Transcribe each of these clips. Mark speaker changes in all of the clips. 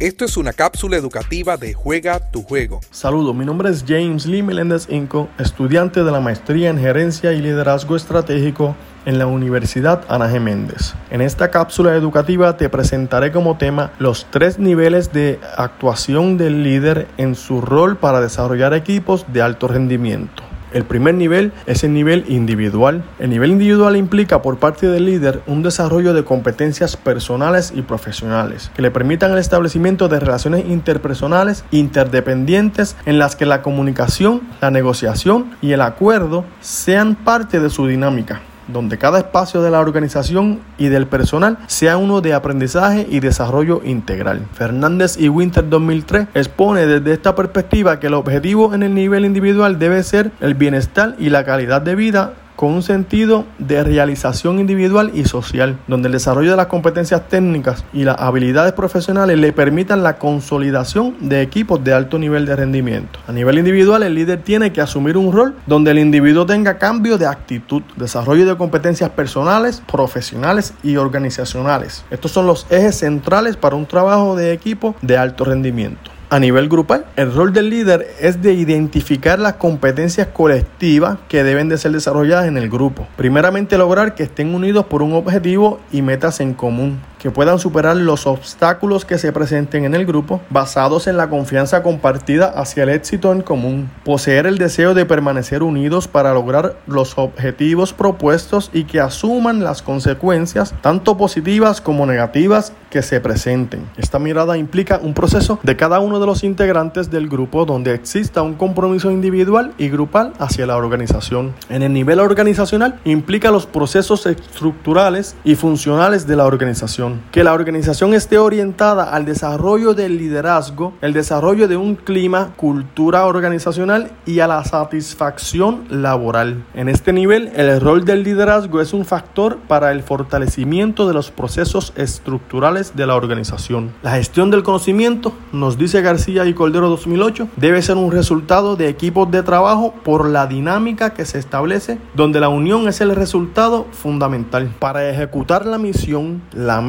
Speaker 1: Esto es una cápsula educativa de Juega tu Juego.
Speaker 2: Saludos, mi nombre es James Lee Meléndez Inco, estudiante de la maestría en Gerencia y Liderazgo Estratégico en la Universidad Ana G. Méndez. En esta cápsula educativa te presentaré como tema los tres niveles de actuación del líder en su rol para desarrollar equipos de alto rendimiento. El primer nivel es el nivel individual. El nivel individual implica por parte del líder un desarrollo de competencias personales y profesionales que le permitan el establecimiento de relaciones interpersonales interdependientes en las que la comunicación, la negociación y el acuerdo sean parte de su dinámica donde cada espacio de la organización y del personal sea uno de aprendizaje y desarrollo integral. Fernández y Winter 2003 expone desde esta perspectiva que el objetivo en el nivel individual debe ser el bienestar y la calidad de vida con un sentido de realización individual y social, donde el desarrollo de las competencias técnicas y las habilidades profesionales le permitan la consolidación de equipos de alto nivel de rendimiento. A nivel individual, el líder tiene que asumir un rol donde el individuo tenga cambio de actitud, desarrollo de competencias personales, profesionales y organizacionales. Estos son los ejes centrales para un trabajo de equipo de alto rendimiento. A nivel grupal, el rol del líder es de identificar las competencias colectivas que deben de ser desarrolladas en el grupo. Primeramente lograr que estén unidos por un objetivo y metas en común que puedan superar los obstáculos que se presenten en el grupo basados en la confianza compartida hacia el éxito en común, poseer el deseo de permanecer unidos para lograr los objetivos propuestos y que asuman las consecuencias tanto positivas como negativas que se presenten. Esta mirada implica un proceso de cada uno de los integrantes del grupo donde exista un compromiso individual y grupal hacia la organización. En el nivel organizacional implica los procesos estructurales y funcionales de la organización que la organización esté orientada al desarrollo del liderazgo, el desarrollo de un clima, cultura organizacional y a la satisfacción laboral. En este nivel, el rol del liderazgo es un factor para el fortalecimiento de los procesos estructurales de la organización. La gestión del conocimiento, nos dice García y Cordero 2008, debe ser un resultado de equipos de trabajo por la dinámica que se establece, donde la unión es el resultado fundamental. Para ejecutar la misión, la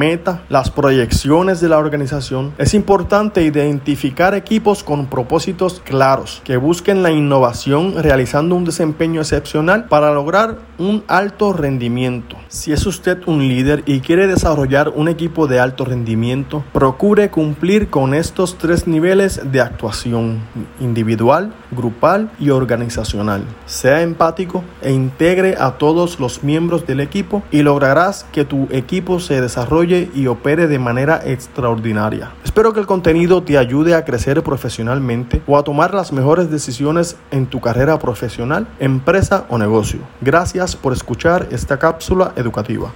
Speaker 2: las proyecciones de la organización, es importante identificar equipos con propósitos claros que busquen la innovación realizando un desempeño excepcional para lograr un alto rendimiento. Si es usted un líder y quiere desarrollar un equipo de alto rendimiento, procure cumplir con estos tres niveles de actuación, individual, grupal y organizacional. Sea empático e integre a todos los miembros del equipo y lograrás que tu equipo se desarrolle y opere de manera extraordinaria. Espero que el contenido te ayude a crecer profesionalmente o a tomar las mejores decisiones en tu carrera profesional, empresa o negocio. Gracias por escuchar esta cápsula educativa.